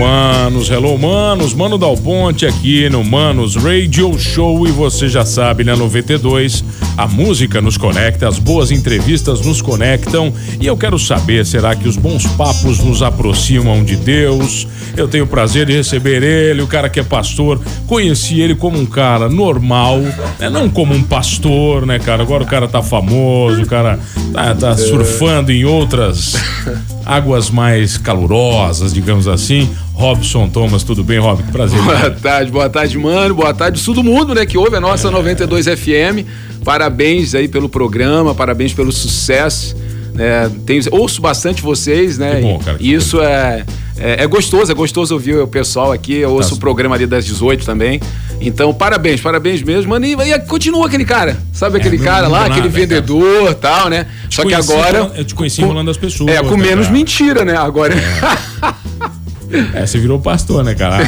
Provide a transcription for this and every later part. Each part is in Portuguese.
Manos, hello, manos, Mano Dal Ponte aqui no Manos Radio Show. E você já sabe, na 92, a música nos conecta, as boas entrevistas nos conectam. E eu quero saber, será que os bons papos nos aproximam de Deus? Eu tenho o prazer de receber ele, o cara que é pastor, conheci ele como um cara normal, né? não como um pastor, né, cara? Agora o cara tá famoso, o cara tá, tá surfando em outras águas mais calorosas, digamos assim. Robson Thomas, tudo bem, Rob? Prazer. Boa tarde, boa tarde, mano. Boa tarde, todo mundo, né, que ouve a nossa é. 92 FM. Parabéns aí pelo programa, parabéns pelo sucesso. É, tenho, ouço bastante vocês, né? Que bom, cara. Que isso bom. é é, é, gostoso, é gostoso ouvir o pessoal aqui. Eu ouço tá. o programa ali das 18 também. Então, parabéns, parabéns mesmo, mano. E, e continua aquele cara, sabe aquele é, cara lá, aquele vendedor e tal, né? Só que agora. Eu te conheci enrolando as pessoas. É, com né, menos cara? mentira, né? Agora. É. é, você virou pastor, né, cara?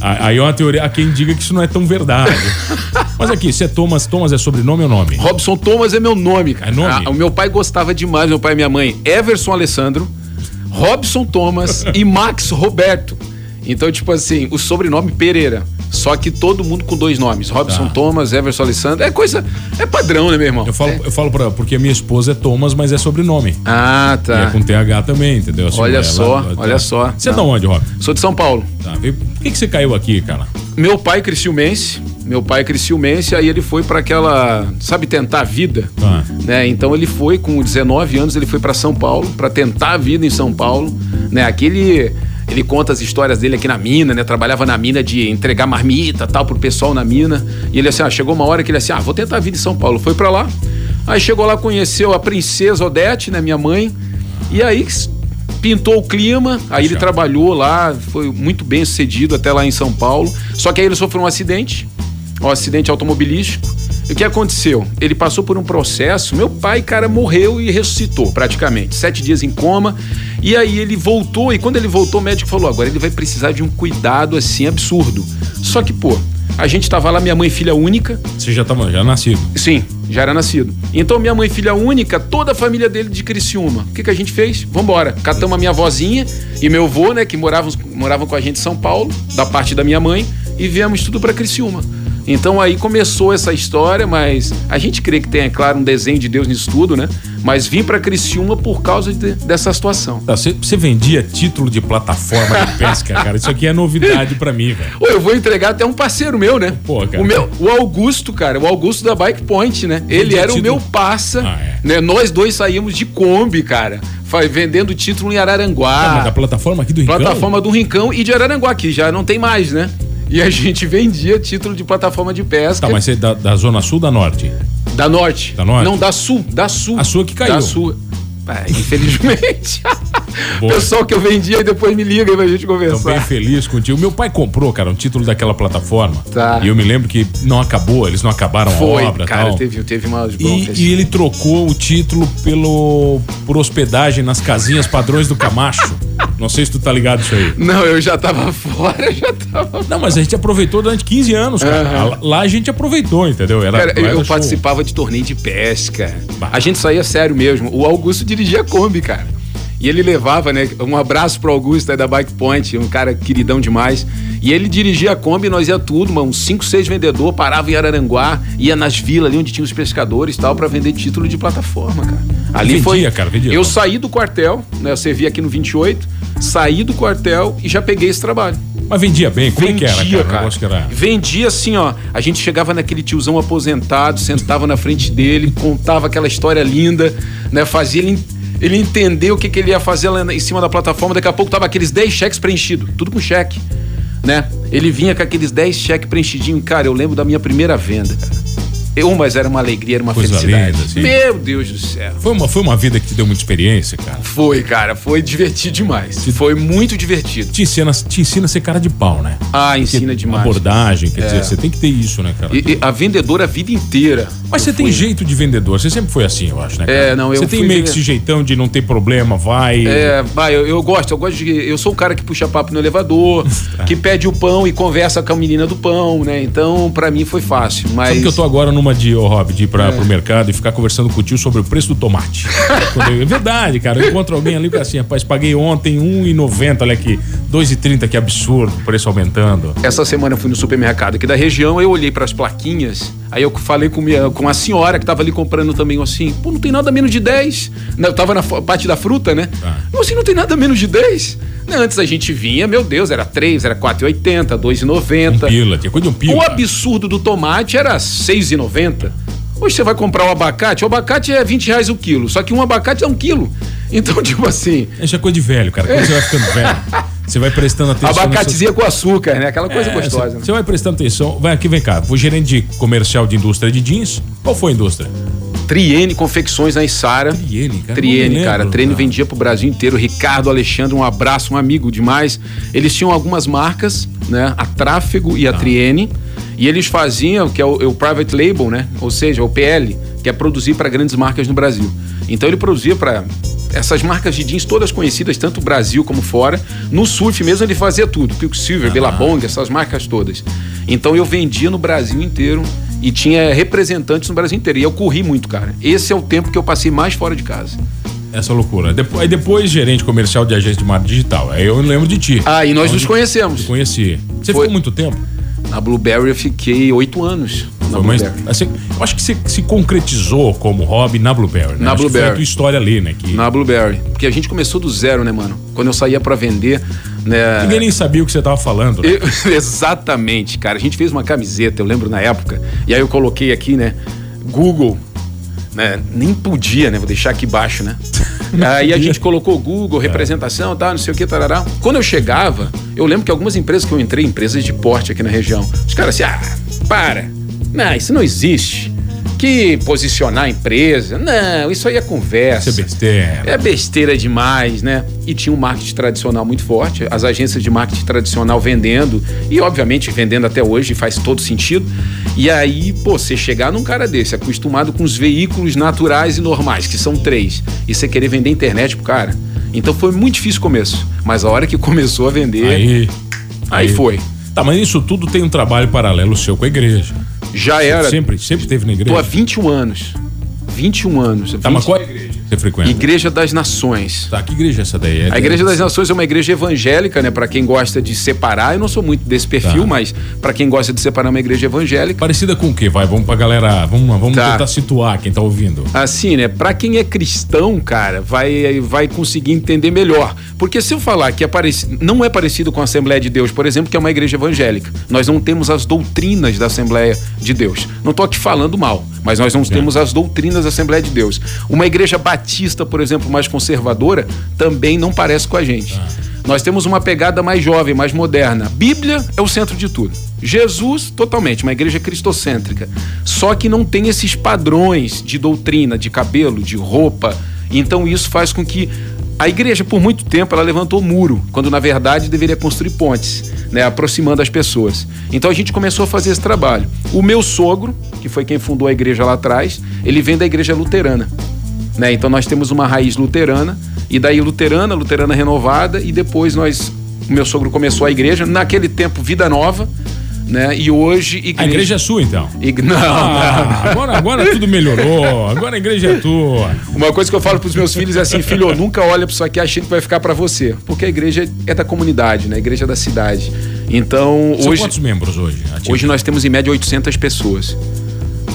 Aí é uma teoria, há quem diga que isso não é tão verdade. Mas aqui, você é Thomas, Thomas é sobrenome ou nome? Robson Thomas é meu nome, cara. É nome? Ah, o meu pai gostava demais, meu pai e minha mãe, Everson Alessandro. Robson Thomas e Max Roberto. Então, tipo assim, o sobrenome Pereira. Só que todo mundo com dois nomes. Robson tá. Thomas, Everson Alessandro. É coisa. É padrão, né, meu irmão? Eu falo, é. eu falo pra. Porque a minha esposa é Thomas, mas é sobrenome. Ah, tá. E é com TH também, entendeu? Assim, olha só, ela, olha tá. só. Você é de onde, Rob? Sou de São Paulo. Tá. Por que, que você caiu aqui, cara? Meu pai é criciumense. Meu pai é criciumense, aí ele foi para aquela, sabe, tentar a vida, tá. né? Então ele foi com 19 anos, ele foi para São Paulo para tentar a vida em São Paulo, né? Aquele ele conta as histórias dele aqui na mina, né? Trabalhava na mina de entregar marmita, tal, pro pessoal na mina. E ele assim, ah, chegou uma hora que ele assim, ah, vou tentar a vida em São Paulo. Foi para lá. Aí chegou lá, conheceu a princesa Odete, né, minha mãe. E aí pintou o clima, aí ele trabalhou lá, foi muito bem sucedido até lá em São Paulo. Só que aí ele sofreu um acidente, um acidente automobilístico. E o que aconteceu? Ele passou por um processo. Meu pai, cara, morreu e ressuscitou praticamente. Sete dias em coma. E aí ele voltou. E quando ele voltou, o médico falou: agora ele vai precisar de um cuidado assim absurdo. Só que, pô, a gente tava lá, minha mãe, filha única. Você já tava já nascido? Sim, já era nascido. Então, minha mãe, filha única, toda a família dele de Criciúma. O que, que a gente fez? Vambora. Catamos a minha vozinha e meu avô, né, que moravam, moravam com a gente em São Paulo, da parte da minha mãe, e viemos tudo para Criciúma. Então aí começou essa história, mas a gente crê que tem, é claro, um desenho de Deus nisso tudo, né? Mas vim para Criciúma por causa de, dessa situação. Você, tá, vendia título de plataforma de pesca, cara? Isso aqui é novidade para mim, velho. Eu vou entregar até um parceiro meu, né? Pô, cara. O, meu, o Augusto, cara, o Augusto da Bike Point, né? Ele era o meu passa, ah, é. né? Nós dois saímos de Kombi, cara vendendo título em Araranguá. Ah, da plataforma aqui do Rincão? Plataforma do Rincão e de Araranguá, que já não tem mais, né? E a gente vendia título de plataforma de pesca. Tá, mas você é da, da Zona Sul da Norte? Da Norte. Da Norte? Não, da Sul, da Sul. A sua que caiu. Da Sul. É, infelizmente. Pessoal que eu vendia e depois me liga pra gente conversar. Tô bem feliz contigo. Meu pai comprou, cara, um título daquela plataforma. Tá. E eu me lembro que não acabou, eles não acabaram Foi, a obra cara, tal. teve, teve uma e, e ele trocou o título pelo por hospedagem nas casinhas padrões do Camacho. Não sei se tu tá ligado isso aí. Não, eu já tava fora, já tava. Não, mas a gente aproveitou durante 15 anos, cara. Uhum. Lá a gente aproveitou, entendeu? Era, cara, eu participava de torneio de pesca. Bah. A gente saía sério mesmo. O Augusto dirigia a Kombi, cara. E ele levava, né? Um abraço pro Augusto aí da Bike Point, um cara queridão demais. E ele dirigia a Kombi, nós ia tudo, mano, uns 5, 6 vendedores, parava em Araranguá, ia nas vilas ali onde tinha os pescadores e tal, para vender título de plataforma, cara. Ali vendia, foi. Cara, vendia, eu saí do quartel, né? Eu servi aqui no 28, saí do quartel e já peguei esse trabalho. Mas vendia bem, como vendia, é que era, cara? cara. era... Vendia assim, ó. A gente chegava naquele tiozão aposentado, sentava na frente dele, contava aquela história linda, né? Fazia ele ele entendeu o que, que ele ia fazer lá em cima da plataforma. Daqui a pouco tava aqueles 10 cheques preenchidos, tudo com cheque, né? Ele vinha com aqueles 10 cheques preenchidinhos. Cara, eu lembro da minha primeira venda. Eu, mas era uma alegria, era uma Coisa felicidade. Linda, assim. Meu Deus do céu. Foi uma, foi uma vida que te deu muita experiência, cara? Foi, cara. Foi divertido demais. Te, foi muito divertido. Te ensina, te ensina a ser cara de pau, né? Ah, ensina Porque demais. Abordagem, quer é. dizer, você tem que ter isso, né, cara? E, e a vendedora a vida inteira. Mas você fui. tem jeito de vendedor. Você sempre foi assim, eu acho, né? Cara? É, não, eu Você tem meio que esse jeitão de não ter problema, vai. É, vai, eu, eu gosto, eu gosto de. Eu sou o cara que puxa papo no elevador, tá. que pede o pão e conversa com a menina do pão, né? Então, para mim foi fácil. Mas... Sabe que eu tô agora numa de, ô oh, Rob, de ir pra, é. pro mercado e ficar conversando com o tio sobre o preço do tomate. eu, é verdade, cara. Eu encontro alguém ali que assim, rapaz, paguei ontem R$1,90, olha aqui. R$2,30, que absurdo, o preço aumentando. Essa semana eu fui no supermercado aqui da região, eu olhei para as plaquinhas, aí eu falei com, minha, com a senhora que tava ali comprando também, assim, pô, não tem nada menos de 10. Eu tava na parte da fruta, né? Ah. Assim, não tem nada menos de 10. Antes a gente vinha, meu Deus, era 3, era 4,80, 2,90. Um pila, tinha coisa de um pila. O absurdo do tomate era 6,90. Hoje você vai comprar um abacate, o abacate é 20 reais o quilo, só que um abacate é um quilo. Então, tipo assim. Isso é coisa de velho, cara. Quando você vai ficando velho, você vai prestando atenção. Abacatezinha com açúcar, né? Aquela coisa é, gostosa. Você, né? você vai prestando atenção. Vai aqui, vem cá. O gerente de comercial de indústria de jeans. Qual foi a indústria? Triene Confecções na Isara. Triene, cara. Triene, cara. Triene vendia pro Brasil inteiro. Ricardo Alexandre, um abraço, um amigo demais. Eles tinham algumas marcas, né? A Tráfego e a ah. Triene. E eles faziam, que é o, é o, private label, né? Ou seja, o PL, que é produzir para grandes marcas no Brasil. Então ele produzia para essas marcas de jeans todas conhecidas, tanto Brasil como fora. No surf mesmo ele fazia tudo, Quicksilver, ah. Billabong, essas marcas todas. Então eu vendia no Brasil inteiro e tinha representantes no Brasil inteiro. E eu corri muito, cara. Esse é o tempo que eu passei mais fora de casa. Essa loucura. Depois, aí depois gerente comercial de agência de marketing digital. Aí eu lembro de ti. Ah, e nós Onde nos conhecemos. Conheci. Você Foi... ficou muito tempo? Na Blueberry eu fiquei oito anos. Foi, mas, assim, eu acho que você se concretizou como hobby na Blueberry, né? Na acho Blueberry. foi a tua história ali, né? Que... Na Blueberry. Porque a gente começou do zero, né, mano? Quando eu saía para vender, né? Ninguém nem sabia o que você tava falando, né? eu, exatamente, cara. A gente fez uma camiseta, eu lembro na época. E aí eu coloquei aqui, né? Google, né? Nem podia, né? Vou deixar aqui embaixo, né? Aí a gente colocou Google, é. representação, tá, não sei o que, tarará. Quando eu chegava, eu lembro que algumas empresas que eu entrei, empresas de porte aqui na região, os caras assim, ah, para, não, isso não existe. Que posicionar a empresa, não, isso aí é conversa. Isso é besteira. É besteira demais, né? E tinha um marketing tradicional muito forte, as agências de marketing tradicional vendendo, e obviamente vendendo até hoje, faz todo sentido. E aí, pô, você chegar num cara desse, acostumado com os veículos naturais e normais, que são três, e você querer vender internet pro cara. Então foi muito difícil o começo. Mas a hora que começou a vender. Aí, aí, aí foi. Tá, mas isso tudo tem um trabalho paralelo seu com a igreja. Já era. Sempre, sempre teve na igreja? Tô há 21 anos. 21 anos. Tá, 20... mas qual é a igreja? Você frequenta? Igreja das Nações. Tá, que igreja é essa daí? É a Igreja das Nações é uma igreja evangélica, né? Para quem gosta de separar, eu não sou muito desse perfil, tá. mas para quem gosta de separar é uma igreja evangélica. Parecida com o quê? Vai, vamos pra galera, vamos, vamos tá. tentar situar quem tá ouvindo. Assim, né? Para quem é cristão, cara, vai, vai conseguir entender melhor. Porque se eu falar que é parecido, não é parecido com a Assembleia de Deus, por exemplo, que é uma igreja evangélica, nós não temos as doutrinas da Assembleia de Deus. Não tô aqui falando mal, mas nós não é. temos as doutrinas da Assembleia de Deus. Uma igreja batista, por exemplo, mais conservadora, também não parece com a gente. Nós temos uma pegada mais jovem, mais moderna. Bíblia é o centro de tudo. Jesus, totalmente, uma igreja cristocêntrica. Só que não tem esses padrões de doutrina, de cabelo, de roupa. Então isso faz com que a igreja, por muito tempo, ela levantou muro, quando na verdade deveria construir pontes, né, aproximando as pessoas. Então a gente começou a fazer esse trabalho. O meu sogro, que foi quem fundou a igreja lá atrás, ele vem da igreja luterana. Né? Então nós temos uma raiz luterana, e daí luterana, luterana renovada, e depois nós, o meu sogro começou a igreja, naquele tempo Vida Nova, né? E hoje. Igreja... A igreja é sua, então? Não, ah, não, Agora, agora tudo melhorou. Agora a igreja é tua. Uma coisa que eu falo para os meus filhos é assim: filho, nunca olha para isso aqui achando que vai ficar para você. Porque a igreja é da comunidade, né? A igreja é da cidade. Então, São hoje. quantos membros hoje? Ativos? Hoje nós temos em média 800 pessoas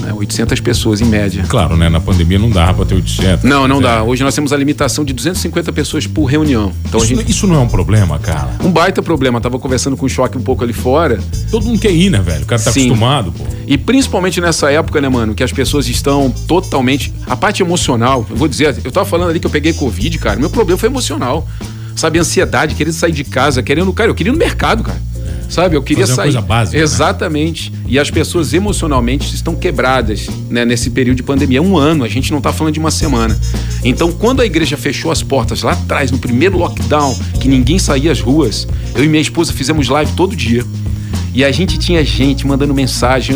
né? 800 pessoas em média. Claro, né? Na pandemia não dava para ter 800. Não, não é. dá. Hoje nós temos a limitação de 250 pessoas por reunião. Então isso, gente... isso não é um problema, cara? Um baita problema. Eu tava conversando com o Choque um pouco ali fora. Todo mundo quer ir, né, velho? O cara tá Sim. acostumado, pô. E principalmente nessa época, né, mano, que as pessoas estão totalmente. A parte emocional, eu vou dizer, eu tava falando ali que eu peguei Covid, cara. Meu problema foi emocional. Sabe, ansiedade, querendo sair de casa, querendo. Cara, eu queria ir no mercado, cara. Sabe? Eu queria Fazer sair. Uma coisa básica, né? Exatamente. Né? E as pessoas emocionalmente estão quebradas né, nesse período de pandemia. É um ano, a gente não está falando de uma semana. Então, quando a igreja fechou as portas lá atrás, no primeiro lockdown, que ninguém saía às ruas, eu e minha esposa fizemos live todo dia. E a gente tinha gente mandando mensagem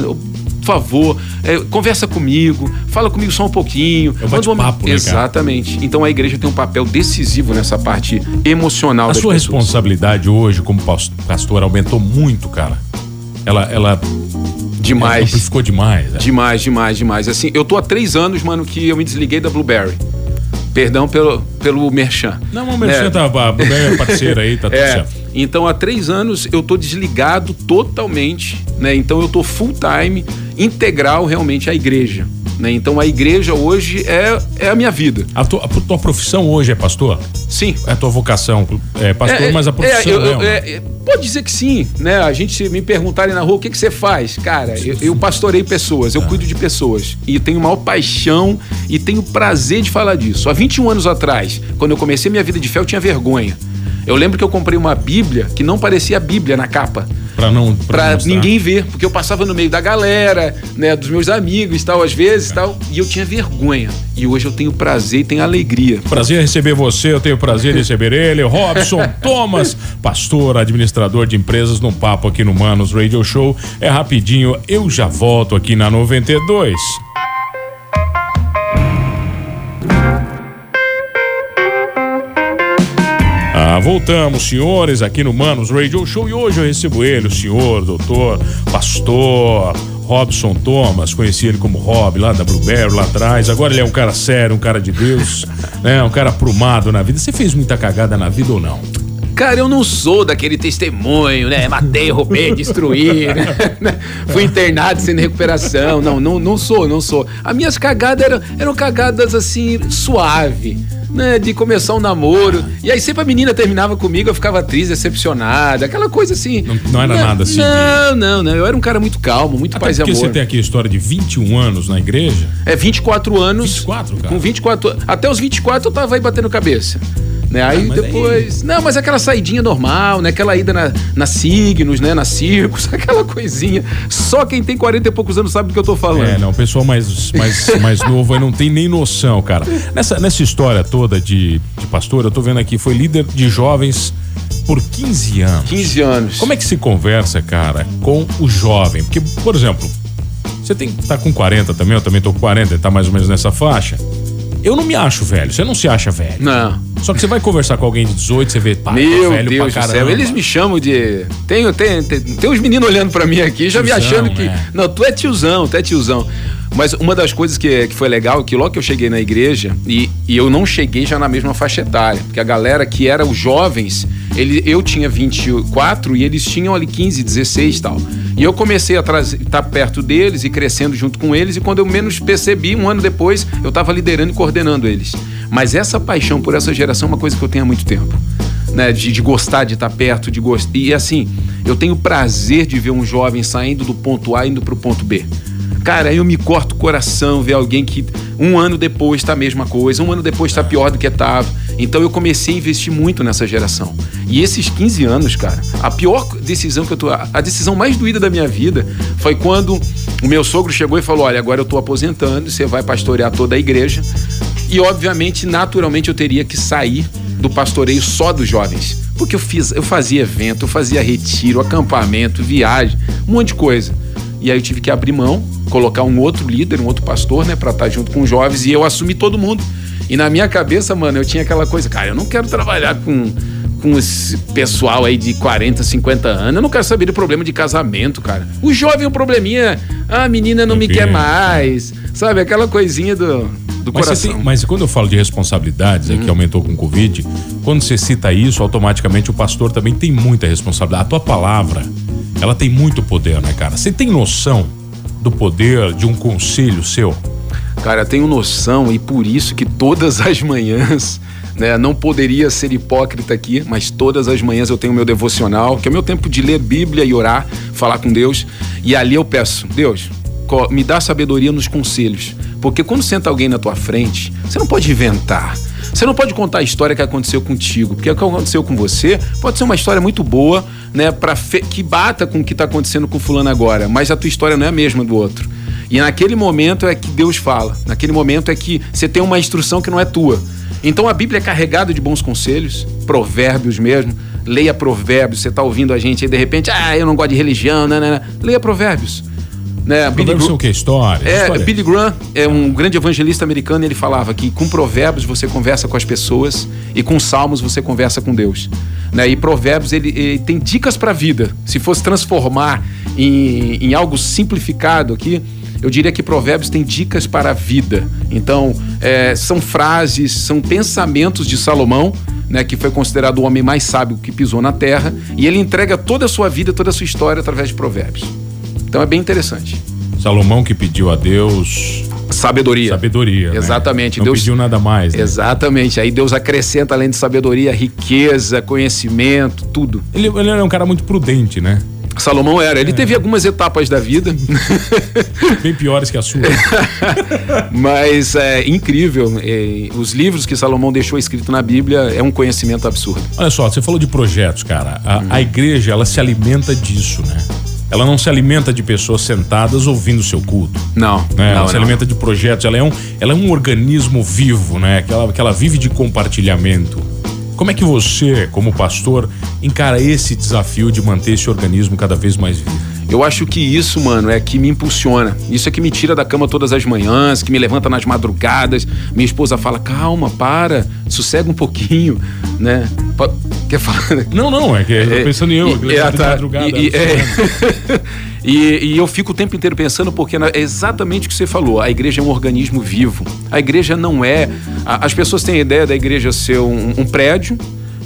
favor, é, conversa comigo, fala comigo só um pouquinho. É um papo, né, Exatamente. Então a igreja tem um papel decisivo nessa parte emocional. A sua pessoas. responsabilidade hoje como pastor aumentou muito, cara. Ela, ela demais. Amplificou demais. Né? Demais, demais, demais. Assim, eu tô há três anos, mano, que eu me desliguei da Blueberry. Perdão pelo, pelo merchan. Não, o merchan né? tá, parceira aí, tá tudo é, certo. Então, há três anos eu tô desligado totalmente, né? Então, eu tô full time integral realmente à igreja. Né? Então a igreja hoje é, é a minha vida. A tua, a tua profissão hoje é pastor? Sim. É a tua vocação, é pastor, é, mas a profissão é, eu, é, é, Pode dizer que sim, né? A gente me perguntarem na rua o que, que você faz. Cara, eu, eu pastorei pessoas, eu ah. cuido de pessoas. E tenho maior paixão e tenho prazer de falar disso. Há 21 anos atrás, quando eu comecei minha vida de fé, eu tinha vergonha. Eu lembro que eu comprei uma Bíblia que não parecia Bíblia na capa. Pra não. Pra, pra ninguém ver, porque eu passava no meio da galera, né, dos meus amigos tal, às vezes tal, e eu tinha vergonha. E hoje eu tenho prazer e tenho alegria. Prazer em receber você, eu tenho prazer em receber ele, Robson Thomas, pastor, administrador de empresas, num papo aqui no Manos Radio Show. É rapidinho, eu já volto aqui na 92. Ah, voltamos, senhores, aqui no Manos Radio Show e hoje eu recebo ele, o senhor, doutor, pastor, Robson Thomas, conheci ele como Rob lá da Blueberry lá atrás. Agora ele é um cara sério, um cara de Deus, né? Um cara aprumado na vida. Você fez muita cagada na vida ou não? Cara, eu não sou daquele testemunho, né? Matei, roubei, destruí, né? Fui internado sem recuperação. Não, não, não sou, não sou. As minhas cagadas eram, eram cagadas assim, suave né, de começar um namoro. E aí sempre a menina terminava comigo, eu ficava triste, decepcionada, aquela coisa assim. Não, não era não, nada assim. Não, não, não. Eu era um cara muito calmo, muito Até paz e amor. Porque você tem aqui a história de 21 anos na igreja? É, 24 anos. 24, cara. Com 24 Até os 24 eu tava aí batendo cabeça. Né? Aí depois. Aí... Não, mas aquela saidinha normal, né? Aquela ida na, na signos, né? Na circos, aquela coisinha. Só quem tem 40 e poucos anos sabe do que eu tô falando. É, não, o pessoal mais, mais, mais novo aí não tem nem noção, cara. Nessa, nessa história toda de, de pastor, eu tô vendo aqui, foi líder de jovens por 15 anos. 15 anos. Como é que se conversa, cara, com o jovem? Porque, por exemplo, você tem tá com 40 também, eu também tô com 40, tá mais ou menos nessa faixa. Eu não me acho velho, você não se acha velho. Não. Só que você vai conversar com alguém de 18, você vê, pá, Meu velho Deus pra caramba. Céu. Eles me chamam de. Tem, tem, tem, tem uns meninos olhando para mim aqui, já tiozão, me achando que. É. Não, tu é tiozão, tu é tiozão. Mas uma das coisas que, que foi legal, que logo que eu cheguei na igreja, e, e eu não cheguei já na mesma faixa etária, porque a galera que era os jovens, ele, eu tinha 24 e eles tinham ali 15, 16 e tal. E eu comecei a estar tá perto deles e crescendo junto com eles, e quando eu menos percebi, um ano depois, eu estava liderando e coordenando eles. Mas essa paixão por essa geração é uma coisa que eu tenho há muito tempo. Né, de, de, gostar de estar perto, de gostar. E assim, eu tenho prazer de ver um jovem saindo do ponto A indo para o ponto B. Cara, eu me corto o coração ver alguém que um ano depois está a mesma coisa, um ano depois está pior do que estava. Então eu comecei a investir muito nessa geração. E esses 15 anos, cara, a pior decisão que eu tô. A decisão mais doída da minha vida foi quando o meu sogro chegou e falou: Olha, agora eu tô aposentando, você vai pastorear toda a igreja. E obviamente, naturalmente, eu teria que sair do pastoreio só dos jovens. Porque eu fiz, eu fazia evento, eu fazia retiro, acampamento, viagem, um monte de coisa. E aí eu tive que abrir mão, colocar um outro líder, um outro pastor, né, para estar junto com os jovens e eu assumi todo mundo. E na minha cabeça, mano, eu tinha aquela coisa, cara, eu não quero trabalhar com com esse pessoal aí de 40, 50 anos. Eu não quero saber de problema de casamento, cara. O jovem, o probleminha, ah, a menina não me quer mais. Sabe, aquela coisinha do, do mas coração. Tem, mas quando eu falo de responsabilidades, é que uhum. aumentou com o Covid, quando você cita isso, automaticamente o pastor também tem muita responsabilidade. A tua palavra, ela tem muito poder, né, cara? Você tem noção do poder de um conselho seu? Cara, eu tenho noção e por isso que todas as manhãs né? Não poderia ser hipócrita aqui, mas todas as manhãs eu tenho meu devocional, que é o meu tempo de ler Bíblia e orar, falar com Deus. E ali eu peço, Deus, me dá sabedoria nos conselhos, Porque quando senta alguém na tua frente, você não pode inventar. Você não pode contar a história que aconteceu contigo, porque o que aconteceu com você pode ser uma história muito boa, né, para que bata com o que está acontecendo com fulano agora, mas a tua história não é a mesma do outro. E naquele momento é que Deus fala. Naquele momento é que você tem uma instrução que não é tua. Então a Bíblia é carregada de bons conselhos, provérbios mesmo. Leia provérbios. Você está ouvindo a gente aí de repente, ah, eu não gosto de religião, né, né, né. Leia provérbios. Né, Billy Graham, o que? História? É, história. Billy Graham é um grande evangelista americano. Ele falava que com provérbios você conversa com as pessoas e com salmos você conversa com Deus. Né? E provérbios ele, ele tem dicas para a vida. Se fosse transformar em, em algo simplificado aqui, eu diria que Provérbios tem dicas para a vida. Então, é, são frases, são pensamentos de Salomão, né, que foi considerado o homem mais sábio que pisou na terra, e ele entrega toda a sua vida, toda a sua história através de Provérbios. Então é bem interessante. Salomão que pediu a Deus sabedoria. Sabedoria. Né? Exatamente. Né? Não Deus pediu nada mais. Né? Exatamente. Aí Deus acrescenta além de sabedoria, riqueza, conhecimento, tudo. Ele, ele era um cara muito prudente, né? Salomão era. Ele é. teve algumas etapas da vida. Bem piores que a sua. Mas é incrível. É, os livros que Salomão deixou escrito na Bíblia é um conhecimento absurdo. Olha só, você falou de projetos, cara. A, a igreja, ela se alimenta disso, né? Ela não se alimenta de pessoas sentadas ouvindo seu culto. Não. Né? não ela se não. alimenta de projetos. Ela é um, ela é um organismo vivo, né? Que ela, que ela vive de compartilhamento. Como é que você, como pastor, encara esse desafio de manter esse organismo cada vez mais vivo? Eu acho que isso, mano, é que me impulsiona. Isso é que me tira da cama todas as manhãs, que me levanta nas madrugadas. Minha esposa fala: calma, para, sossega um pouquinho, né? Quer falar? Não, não, é que eu é, pensando em eu, e, é, tá, madrugada. E, é, e, e, eu fico o tempo inteiro pensando, porque é exatamente o que você falou: a igreja é um organismo vivo. A igreja não é. As pessoas têm a ideia da igreja ser um, um prédio.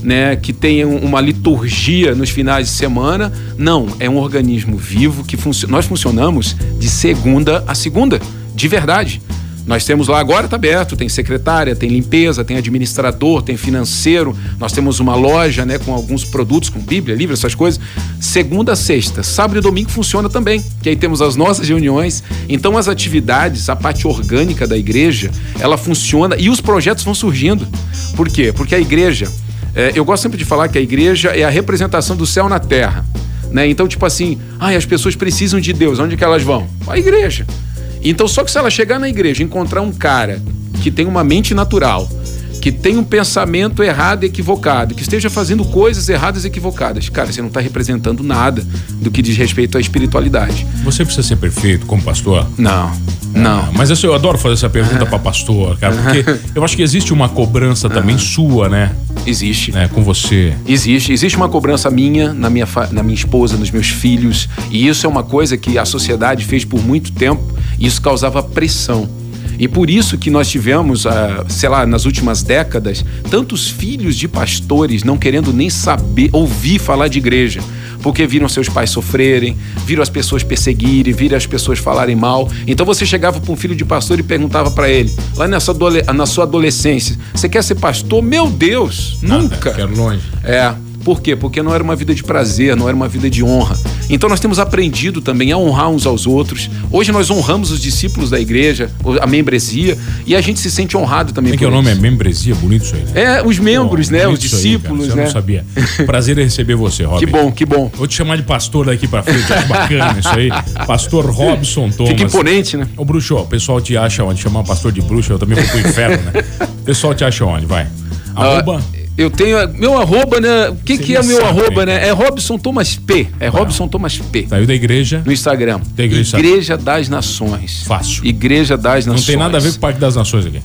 Né, que tem uma liturgia nos finais de semana. Não, é um organismo vivo que func... nós funcionamos de segunda a segunda, de verdade. Nós temos lá agora está aberto, tem secretária, tem limpeza, tem administrador, tem financeiro. Nós temos uma loja, né, com alguns produtos, com Bíblia, livro, essas coisas. Segunda sexta, sábado e domingo funciona também. Que aí temos as nossas reuniões. Então as atividades, a parte orgânica da igreja, ela funciona e os projetos vão surgindo. Por quê? Porque a igreja, é, eu gosto sempre de falar que a igreja é a representação do céu na terra. Né? Então, tipo assim, ai, as pessoas precisam de Deus, onde que elas vão? A igreja. Então, só que se ela chegar na igreja e encontrar um cara que tem uma mente natural, que tem um pensamento errado e equivocado, que esteja fazendo coisas erradas e equivocadas, cara, você não está representando nada do que diz respeito à espiritualidade. Você precisa ser perfeito como pastor? Não. Não. É, mas eu, eu adoro fazer essa pergunta para pastor, cara, porque eu acho que existe uma cobrança também sua, né? Existe. Né, com você. Existe. Existe uma cobrança minha na minha, na minha esposa, nos meus filhos. E isso é uma coisa que a sociedade fez por muito tempo isso causava pressão. E por isso que nós tivemos, ah, sei lá, nas últimas décadas, tantos filhos de pastores não querendo nem saber, ouvir falar de igreja porque viram seus pais sofrerem, viram as pessoas perseguirem, viram as pessoas falarem mal. Então você chegava para um filho de pastor e perguntava para ele, lá nessa na sua adolescência, você quer ser pastor? Meu Deus, Nada, nunca. Quero longe. É. Por quê? Porque não era uma vida de prazer, não era uma vida de honra. Então nós temos aprendido também a honrar uns aos outros. Hoje nós honramos os discípulos da igreja, a membresia, e a gente se sente honrado também. Como é que é o nome? É membresia? Bonito isso aí, né? É, os membros, Pô, né? Os discípulos, aí, né? Eu não sabia. Prazer em receber você, Robson. Que bom, que bom. Vou te chamar de pastor daqui pra frente, acho bacana isso aí. Pastor Robson Thomas. Fica imponente, né? Ô, bruxo, o pessoal te acha onde? Chamar pastor de bruxo, eu também vou pro inferno, né? O pessoal te acha onde? Vai. Ah, Arroba... Uh, eu tenho. Meu arroba, né? O que, que é meu arroba, né? É Robson Thomas P. É tá. Robson Thomas P. Saiu da igreja. No Instagram. Da igreja. igreja das Nações. Fácil. Igreja das Nações. Não tem nada a ver com o Parque das Nações aqui.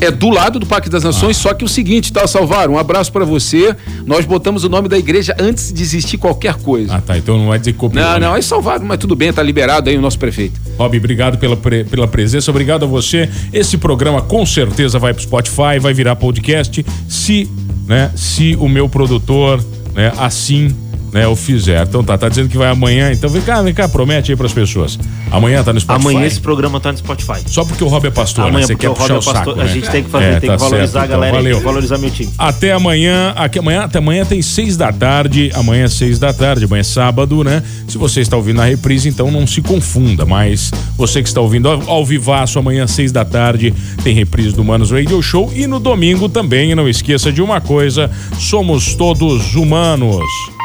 É do lado do Parque das Nações, ah. só que o seguinte, tá, Salvar? Um abraço para você. Nós botamos o nome da igreja antes de existir qualquer coisa. Ah, tá. Então não dizer que copiou. Não, não. É Salvado, mas tudo bem, tá liberado aí o nosso prefeito. Rob, obrigado pela, pre, pela presença. Obrigado a você. Esse programa com certeza vai pro Spotify, vai virar podcast. Se, né, se o meu produtor, né, assim né, o fizer. Então tá, tá dizendo que vai amanhã, então vem cá, vem cá, promete aí pras pessoas. Amanhã tá no Spotify. Amanhã esse programa tá no Spotify. Só porque o Rob é pastor, amanhã, né? Você quer o puxar é o saco, pastor, né? A gente tem que fazer, É, tem tá que valorizar certo, a galera, então, valeu. valorizar meu time. Até amanhã, aqui amanhã, até amanhã tem seis da tarde, amanhã seis da tarde, amanhã é sábado, né? Se você está ouvindo na reprise, então não se confunda, mas você que está ouvindo ao, ao vivaço, amanhã seis da tarde tem reprise do Manos Radio Show e no domingo também, não esqueça de uma coisa, somos todos humanos.